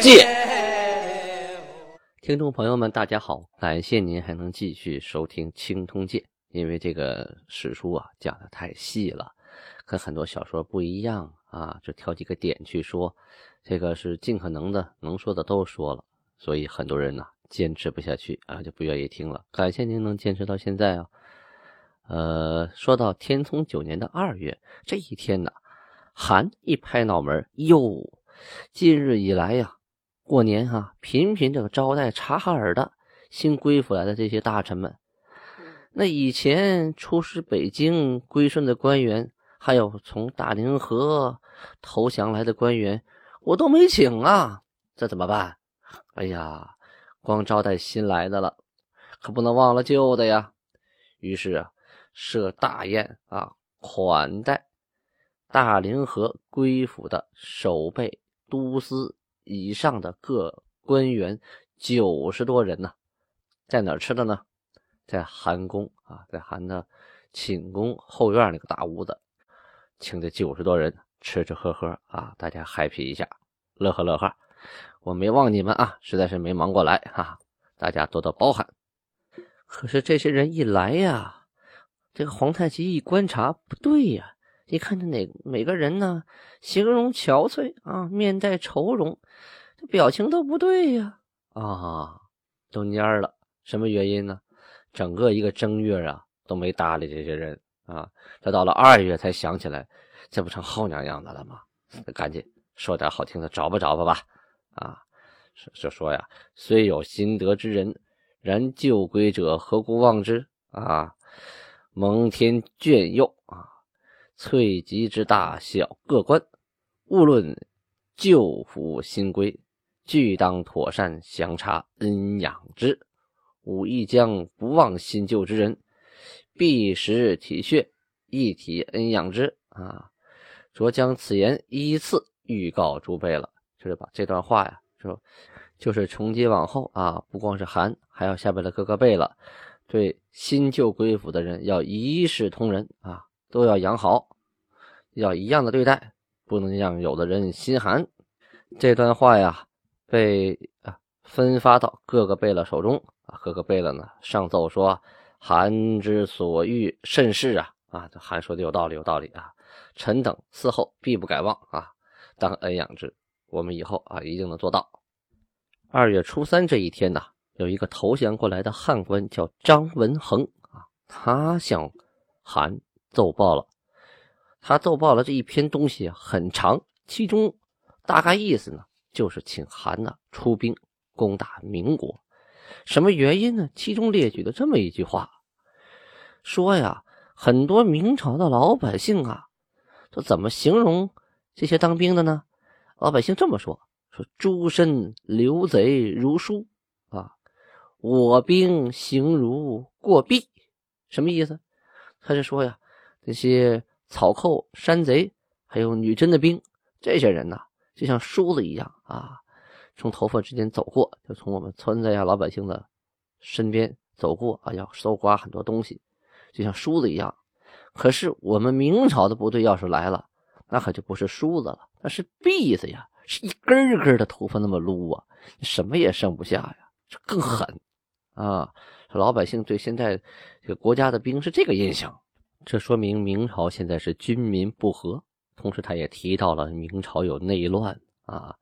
鉴》。听众朋友们，大家好，感谢您还能继续收听《青通界》，因为这个史书啊讲的太细了，跟很多小说不一样啊，就挑几个点去说。这个是尽可能的能说的都说了，所以很多人呢坚持不下去啊，就不愿意听了。感谢您能坚持到现在啊。呃，说到天聪九年的二月这一天呢，韩一拍脑门，哟，近日以来呀。过年哈，频频这个招待察哈尔的新归附来的这些大臣们，那以前出使北京归顺的官员，还有从大凌河投降来的官员，我都没请啊，这怎么办？哎呀，光招待新来的了，可不能忘了旧的呀。于是啊，设大宴啊，款待大凌河归附的守备都司。以上的各官员九十多人呢，在哪吃的呢？在韩宫啊，在韩的寝宫后院那个大屋子，请这九十多人吃吃喝喝啊，大家嗨皮一下，乐呵乐呵。我没忘你们啊，实在是没忙过来哈，大家多多包涵。可是这些人一来呀，这个皇太极一观察，不对呀。一看这哪每个人呢，形容憔悴啊，面带愁容，这表情都不对呀啊，都蔫了。什么原因呢？整个一个正月啊，都没搭理这些人啊。这到了二月才想起来，这不成后娘样子了吗？赶紧说点好听的，找吧找吧吧啊！就说呀，虽有心得之人，然旧归者何故忘之啊？蒙天眷佑啊！翠集之大小各官，勿论旧服新规，俱当妥善详查恩养之。吾亦将不忘新旧之人，必时体恤，一体恩养之。啊，着将此言依次预告诸辈了，就是把这段话呀，说就是从今往后啊，不光是韩，还要下边的各个辈了，对新旧归府的人要一视同仁啊。都要养好，要一样的对待，不能让有的人心寒。这段话呀，被啊分发到各个贝勒手中啊，各个贝勒呢上奏说：“韩之所欲甚是啊啊！”这韩说的有道理，有道理啊！臣等嗣后必不改忘啊，当恩养之。我们以后啊一定能做到。二月初三这一天呢，有一个投降过来的汉官叫张文恒啊，他向韩。奏报了，他奏报了这一篇东西很长，其中大概意思呢，就是请韩呢出兵攻打民国。什么原因呢？其中列举了这么一句话，说呀，很多明朝的老百姓啊，都怎么形容这些当兵的呢？老百姓这么说：说诸身流贼如书啊，我兵行如过壁。什么意思？他就说呀。这些草寇、山贼，还有女真的兵，这些人呢，就像梳子一样啊，从头发之间走过，就从我们村子呀、老百姓的身边走过啊，要搜刮很多东西，就像梳子一样。可是我们明朝的部队要是来了，那可就不是梳子了，那是篦子呀，是一根一根的头发那么撸啊，什么也剩不下呀，这更狠啊！老百姓对现在这个国家的兵是这个印象。这说明明朝现在是军民不和，同时他也提到了明朝有内乱啊，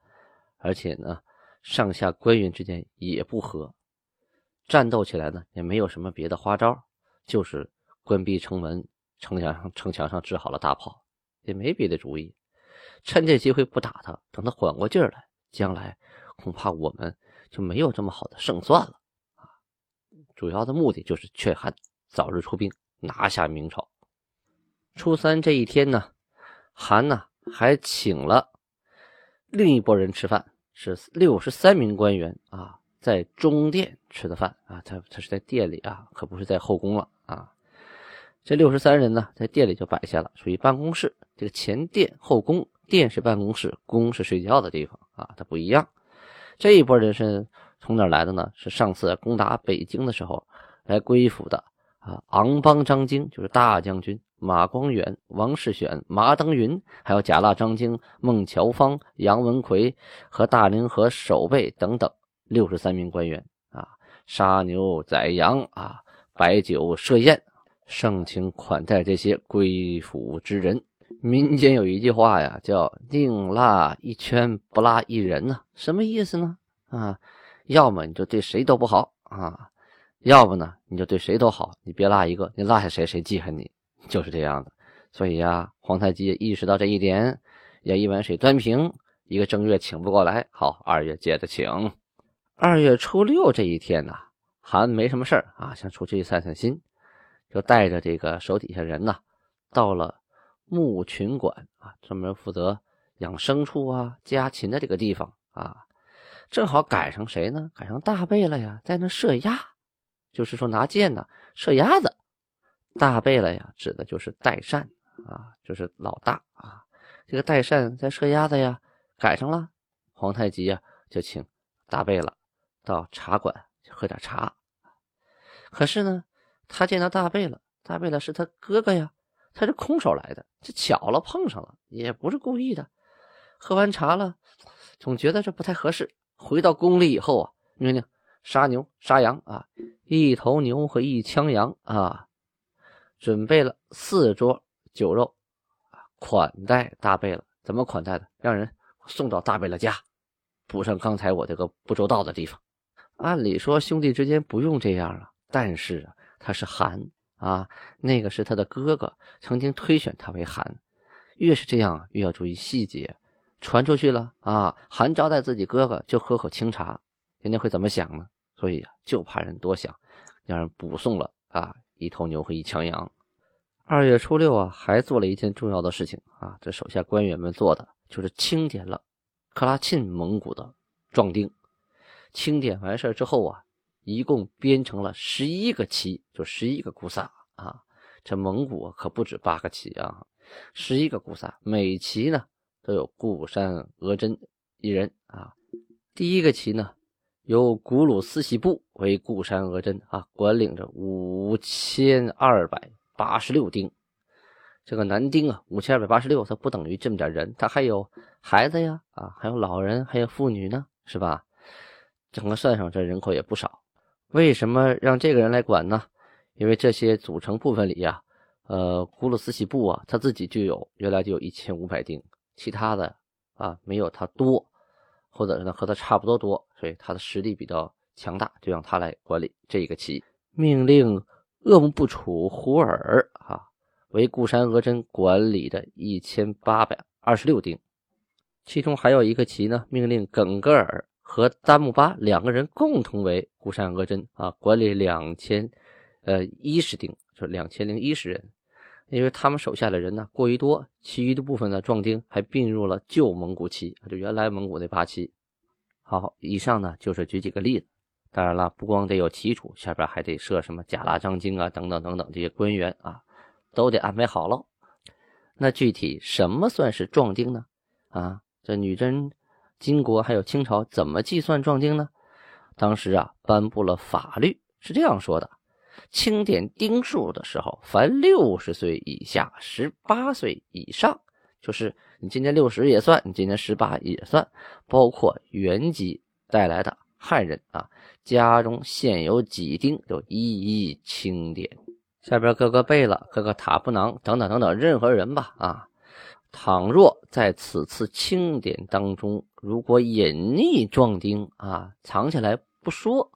而且呢，上下官员之间也不和，战斗起来呢也没有什么别的花招，就是关闭城门，城墙上城墙上支好了大炮，也没别的主意，趁这机会不打他，等他缓过劲儿来，将来恐怕我们就没有这么好的胜算了啊！主要的目的就是劝韩早日出兵，拿下明朝。初三这一天呢，韩呢还请了另一拨人吃饭，是六十三名官员啊，在中殿吃的饭啊，他他是在殿里啊，可不是在后宫了啊。这六十三人呢，在店里就摆下了，属于办公室。这个前殿后宫，殿是办公室，宫是睡觉的地方啊，它不一样。这一波人是从哪来的呢？是上次攻打北京的时候来归附的啊。昂邦张京就是大将军，马光远、王世选、马登云，还有贾腊张京、孟乔芳、杨文奎和大凌河守备等等六十三名官员啊，杀牛宰羊啊，摆酒设宴。盛情款待这些归附之人。民间有一句话呀，叫“宁拉一圈，不拉一人”呢。什么意思呢？啊，要么你就对谁都不好啊，要不呢你就对谁都好，你别落一个，你落下谁谁记恨你，就是这样的。所以呀，皇太极意识到这一点，也一碗水端平。一个正月请不过来，好，二月接着请。二月初六这一天呢，韩没什么事啊，想出去散散心。就带着这个手底下人呢，到了牧群馆啊，专门负责养牲畜啊、家禽的这个地方啊，正好赶上谁呢？赶上大贝勒呀，在那射鸭，就是说拿箭呢射鸭子。大贝勒呀，指的就是代善啊，就是老大啊。这个代善在射鸭子呀，赶上了。皇太极呀，就请大贝勒到茶馆喝点茶。可是呢。他见到大贝勒，大贝勒是他哥哥呀，他是空手来的，这巧了碰上了，也不是故意的。喝完茶了，总觉得这不太合适。回到宫里以后啊，命令杀牛杀羊啊，一头牛和一枪羊啊，准备了四桌酒肉，款待大贝了。怎么款待的？让人送到大贝勒家，补上刚才我这个不周到的地方。按理说兄弟之间不用这样啊，但是啊。他是韩啊，那个是他的哥哥，曾经推选他为韩。越是这样，越要注意细节。传出去了啊，韩招待自己哥哥就喝口清茶，人家会怎么想呢？所以啊，就怕人多想，让人补送了啊一头牛和一枪羊。二月初六啊，还做了一件重要的事情啊，这手下官员们做的就是清点了克拉沁蒙古的壮丁。清点完事之后啊。一共编成了十一个旗，就十一个古萨啊！这蒙古可不止八个旗啊，十一个古萨，每旗呢都有固山额真一人啊。第一个旗呢，由古鲁斯喜部为固山额真啊，管领着五千二百八十六丁。这个男丁啊，五千二百八十六，他不等于这么点人，他还有孩子呀啊，还有老人，还有妇女呢，是吧？整个算上，这人口也不少。为什么让这个人来管呢？因为这些组成部分里呀，呃，古鲁斯喜部啊，他自己就有原来就有一千五百丁，其他的啊没有他多，或者是呢和他差不多多，所以他的实力比较强大，就让他来管理这一个旗。命令鄂木部楚胡尔啊为固山额真管理的一千八百二十六丁，其中还有一个旗呢，命令耿格尔。和丹木巴两个人共同为固山额真啊，管理两千，呃一十丁，就两千零一十人。因为他们手下的人呢过于多，其余的部分的壮丁还并入了旧蒙古旗，就原来蒙古那八旗。好，以上呢就是举几个例子。当然了，不光得有齐楚，下边还得设什么贾拉张京啊，等等等等这些官员啊，都得安排好喽。那具体什么算是壮丁呢？啊，这女真。金国还有清朝怎么计算壮丁呢？当时啊，颁布了法律，是这样说的：清点丁数的时候，凡六十岁以下、十八岁以上，就是你今年六十也算，你今年十八也算，包括原籍带来的汉人啊，家中现有几丁，就一一清点。下边各个贝勒、各个塔布囊等等等等，任何人吧啊。倘若在此次清点当中，如果隐匿壮丁啊，藏起来不说，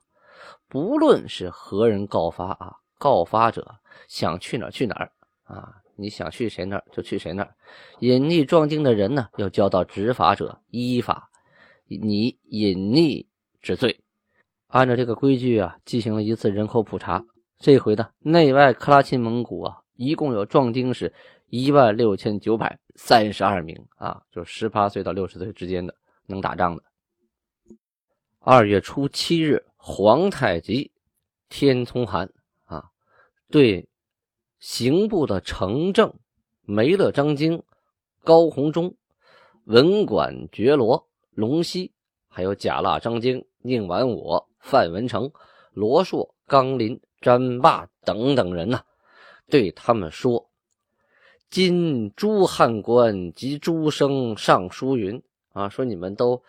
不论是何人告发啊，告发者想去哪儿去哪儿啊，你想去谁那儿就去谁那儿。隐匿壮丁的人呢，要交到执法者依法你隐匿之罪。按照这个规矩啊，进行了一次人口普查。这回呢，内外克拉沁蒙古啊，一共有壮丁是。一万六千九百三十二名啊，就是十八岁到六十岁之间的能打仗的。二月初七日，皇太极天聪汗啊，对刑部的程正、梅勒张京、高弘忠、文管觉罗、龙溪，还有贾腊张京、宁完我、范文成、罗硕、刚林、詹霸等等人呐，对他们说：“今诸汉官及诸生上书云啊，说你们都。”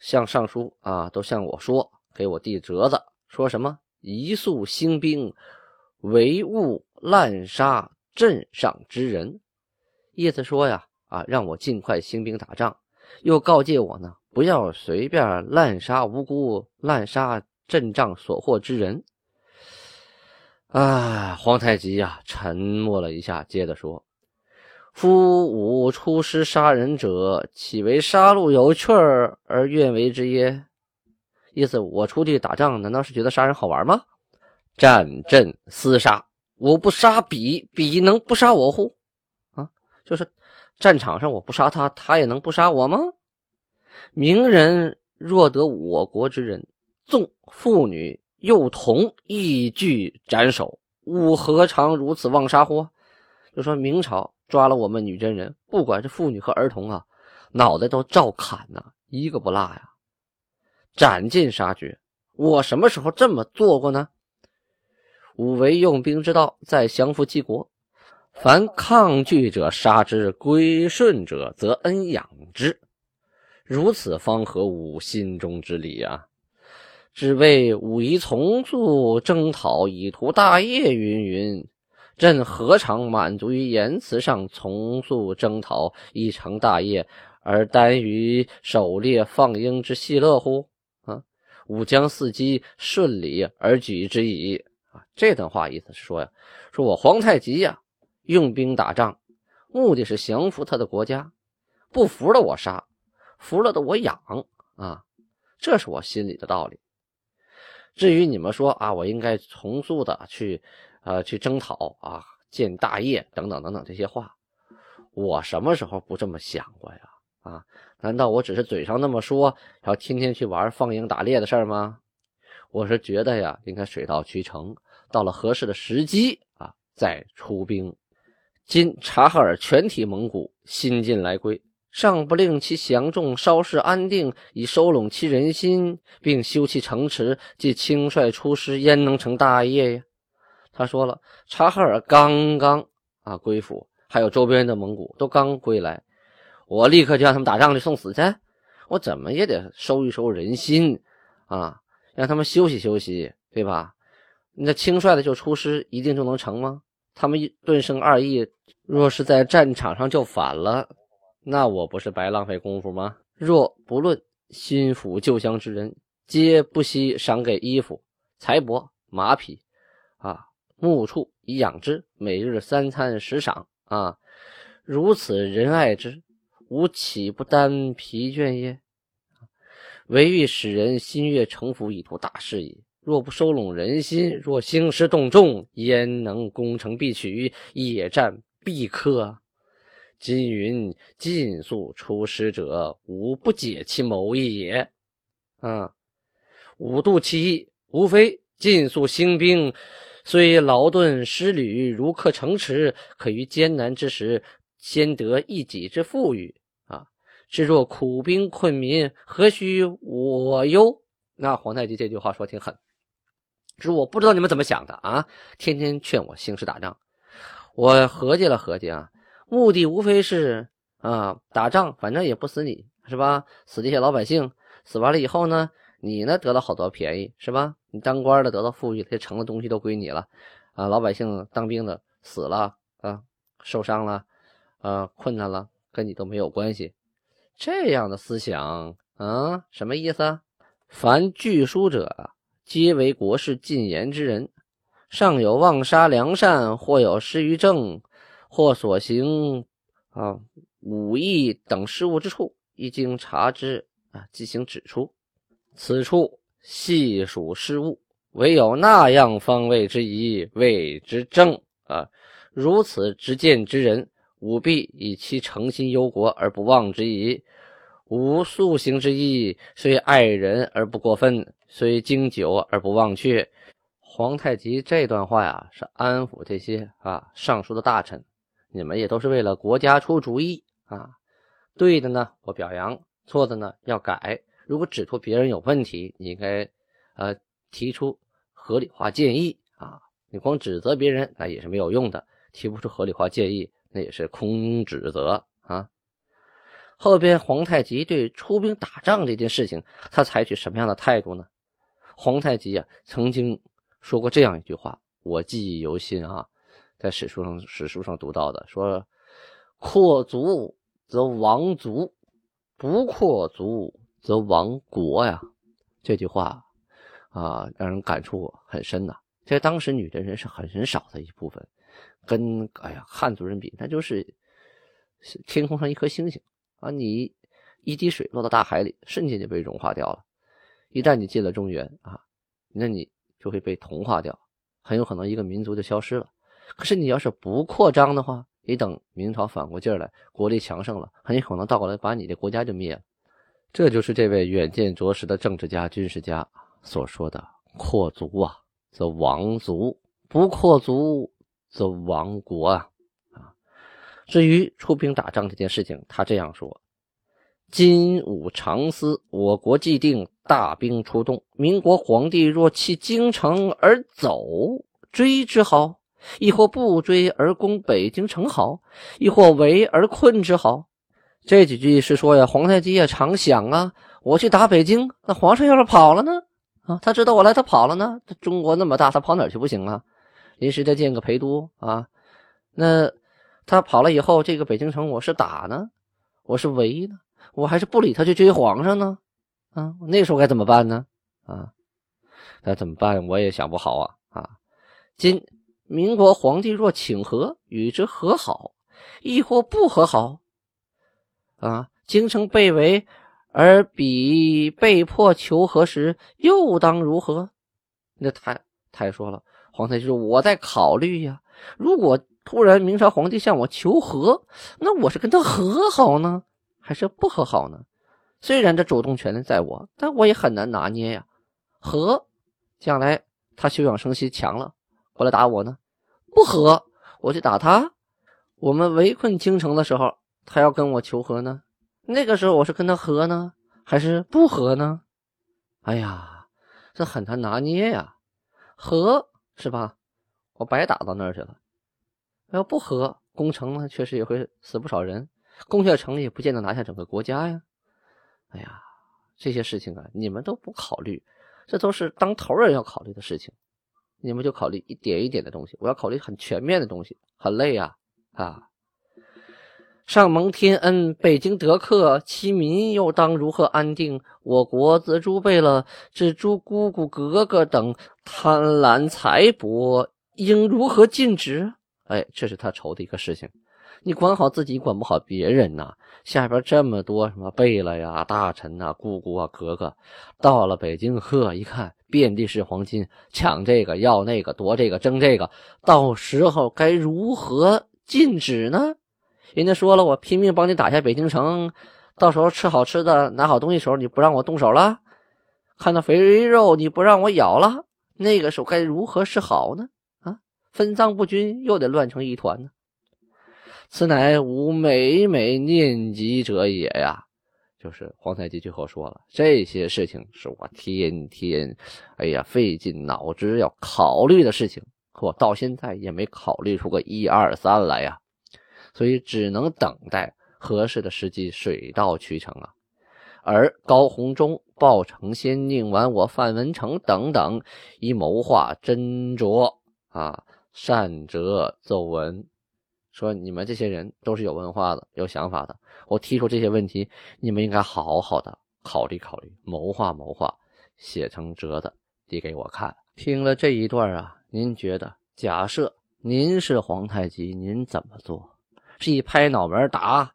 向上书啊，都向我说，给我递折子，说什么移速兴兵，唯务滥杀镇上之人，意思说呀，啊，让我尽快兴兵打仗，又告诫我呢，不要随便滥杀无辜，滥杀阵仗所获之人。啊，皇太极呀，沉默了一下，接着说。夫吾出师杀人者，岂为杀戮有趣儿而愿为之耶？意思我出去打仗，难道是觉得杀人好玩吗？战阵厮杀，我不杀彼，彼能不杀我乎？啊，就是战场上我不杀他，他也能不杀我吗？明人若得我国之人，纵妇女幼童亦俱斩首，吾何尝如此妄杀乎？就说明朝。抓了我们女真人，不管是妇女和儿童啊，脑袋都照砍呐，一个不落呀，斩尽杀绝。我什么时候这么做过呢？吾为用兵之道，在降服齐国。凡抗拒者杀之，归顺者则恩养之，如此方合吾心中之理啊！只为武夷从速征讨，以图大业，云云。朕何尝满足于言辞上从速征讨以成大业，而耽于狩猎放鹰之戏乐乎？啊，吾将伺机顺理而举之矣。这段话意思是说呀，说我皇太极呀，用兵打仗，目的是降服他的国家，不服了我杀，服了的我养。啊，这是我心里的道理。至于你们说啊，我应该从速的去。呃，去征讨啊，建大业等等等等这些话，我什么时候不这么想过呀？啊，难道我只是嘴上那么说，然后天天去玩放鹰打猎的事儿吗？我是觉得呀，应该水到渠成，到了合适的时机啊，再出兵。今察哈尔全体蒙古新进来归，尚不令其降众，稍事安定，以收拢其人心，并修其城池，即轻率出师，焉能成大业呀？他说了，察哈尔刚刚啊归附，还有周边的蒙古都刚归来，我立刻就让他们打仗去送死去，我怎么也得收一收人心啊，让他们休息休息，对吧？那轻率的就出师，一定就能成吗？他们顿生二意，若是在战场上就反了，那我不是白浪费功夫吗？若不论心腹救乡之人，皆不惜赏给衣服、财帛、马匹啊。牧畜以养之，每日三餐食赏啊，如此仁爱之，吾岂不担疲倦耶？唯欲使人心悦诚服，以图大事矣。若不收拢人心，若兴师动众，焉能攻城必取，野战必克？金云尽速出师者，吾不解其谋意也。啊，吾度其意，无非尽速兴兵。虽劳顿失旅，如克城池，可于艰难之时，先得一己之富裕啊！至若苦兵困民，何须我忧？那皇太极这句话说挺狠，是我不知道你们怎么想的啊！天天劝我兴师打仗，我合计了合计啊，目的无非是啊，打仗反正也不死你，是吧？死这些老百姓，死完了以后呢？你呢得了好多便宜是吧？你当官的得到富裕，这城的东西都归你了，啊，老百姓当兵的死了啊，受伤了，啊，困难了，跟你都没有关系。这样的思想啊，什么意思？凡据书者，皆为国事进言之人，尚有妄杀良善，或有失于政，或所行啊武艺等失误之处，一经察之啊，即行指出。此处细数失误，唯有那样方位之疑，谓之正啊！如此执见之人，吾必以其诚心忧国而不忘之矣。无素行之意，虽爱人而不过分，虽经久而不忘却。皇太极这段话呀，是安抚这些啊上书的大臣，你们也都是为了国家出主意啊。对的呢，我表扬；错的呢，要改。如果指出别人有问题，你应该呃提出合理化建议啊。你光指责别人，那也是没有用的。提不出合理化建议，那也是空指责。后边皇太极对出兵打仗这件事情，他采取什么样的态度呢？皇太极啊，曾经。说过这样一句话，我记忆犹新啊，在史书上史书上读到的，说扩足则亡族，不扩足则亡国呀。这句话啊，让人感触很深呐。在当时，女真人是很少的一部分，跟哎呀汉族人比，那就是天空上一颗星星啊。你一滴水落到大海里，瞬间就被融化掉了。一旦你进了中原啊，那你。就会被同化掉，很有可能一个民族就消失了。可是你要是不扩张的话，你等明朝反过劲儿来，国力强盛了，很有可能倒过来把你的国家就灭了。这就是这位远见卓识的政治家、军事家所说的“扩足啊，则亡族；不扩足，则亡国！”啊，至于出兵打仗这件事情，他这样说。今吾常思，我国既定，大兵出动，民国皇帝若弃京城而走，追之好；亦或不追而攻北京城好；亦或围而困之好。这几句是说呀，皇太极也常想啊，我去打北京，那皇上要是跑了呢？啊，他知道我来，他跑了呢？中国那么大，他跑哪去不行啊？临时再建个陪都啊，那他跑了以后，这个北京城我是打呢，我是围呢？我还是不理他去追皇上呢，啊，那时候该怎么办呢？啊，那怎么办？我也想不好啊啊！今民国皇帝若请和，与之和好，亦或不和好，啊，京城被围，而彼被迫求和时，又当如何？那太太说了，皇太极说：“我在考虑呀。如果突然明朝皇帝向我求和，那我是跟他和好呢？”还是不和好呢？虽然这主动权在我，但我也很难拿捏呀。和，将来他休养生息强了，过来打我呢；不和，我去打他。我们围困京城的时候，他要跟我求和呢。那个时候我是跟他和呢，还是不和呢？哎呀，这很难拿捏呀。和是吧？我白打到那儿去了。要不和，攻城呢，确实也会死不少人。攻下城也不见得拿下整个国家呀！哎呀，这些事情啊，你们都不考虑，这都是当头人要考虑的事情，你们就考虑一点一点的东西，我要考虑很全面的东西，很累呀！啊，上蒙天恩，北京得克，其民又当如何安定？我国自诸贝勒至诸姑姑格格等贪婪财帛，应如何禁止？哎，这是他愁的一个事情。你管好自己，管不好别人呐。下边这么多什么贝勒呀、大臣呐、姑姑啊、格格，到了北京，呵，一看遍地是黄金，抢这个要那个，夺这个争这个，到时候该如何禁止呢？人家说了，我拼命帮你打下北京城，到时候吃好吃的、拿好东西时候，你不让我动手了，看到肥肉你不让我咬了，那个时候该如何是好呢？分赃不均，又得乱成一团呢。此乃吾每每念及者也呀，就是皇太极最后说了，这些事情是我天天，哎呀费尽脑汁要考虑的事情，可我到现在也没考虑出个一二三来呀，所以只能等待合适的时机，水到渠成啊。而高鸿忠、鲍承先、宁完我、范文成等等，以谋划斟酌啊，善折奏文。说你们这些人都是有文化的、有想法的。我提出这些问题，你们应该好好的考虑考虑，谋划谋划，写成折子递给我看。听了这一段啊，您觉得，假设您是皇太极，您怎么做？是一拍脑门打，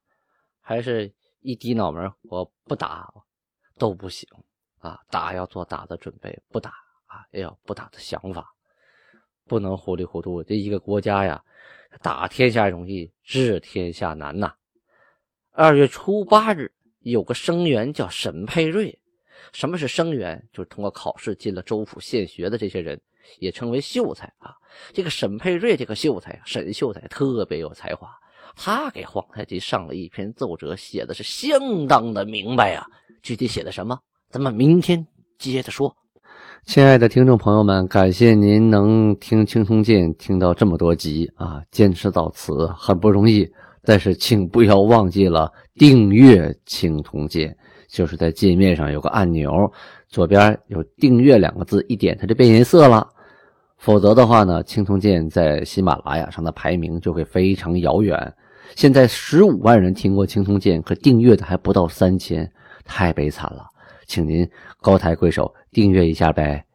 还是一低脑门我不打都不行啊？打要做打的准备，不打啊也要不打的想法，不能糊里糊涂。这一个国家呀。打天下容易，治天下难呐。二月初八日，有个生员叫沈佩瑞。什么是生员？就是通过考试进了州府县学的这些人，也称为秀才啊。这个沈佩瑞这个秀才啊，沈秀才特别有才华，他给皇太极上了一篇奏折，写的是相当的明白啊。具体写的什么，咱们明天接着说。亲爱的听众朋友们，感谢您能听《青铜剑》听到这么多集啊，坚持到此很不容易。但是请不要忘记了订阅《青铜剑》，就是在界面上有个按钮，左边有“订阅”两个字，一点它就变颜色了。否则的话呢，《青铜剑》在喜马拉雅上的排名就会非常遥远。现在十五万人听过《青铜剑》，可订阅的还不到三千，太悲惨了。请您高抬贵手订阅一下呗，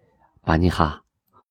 巴尼哈。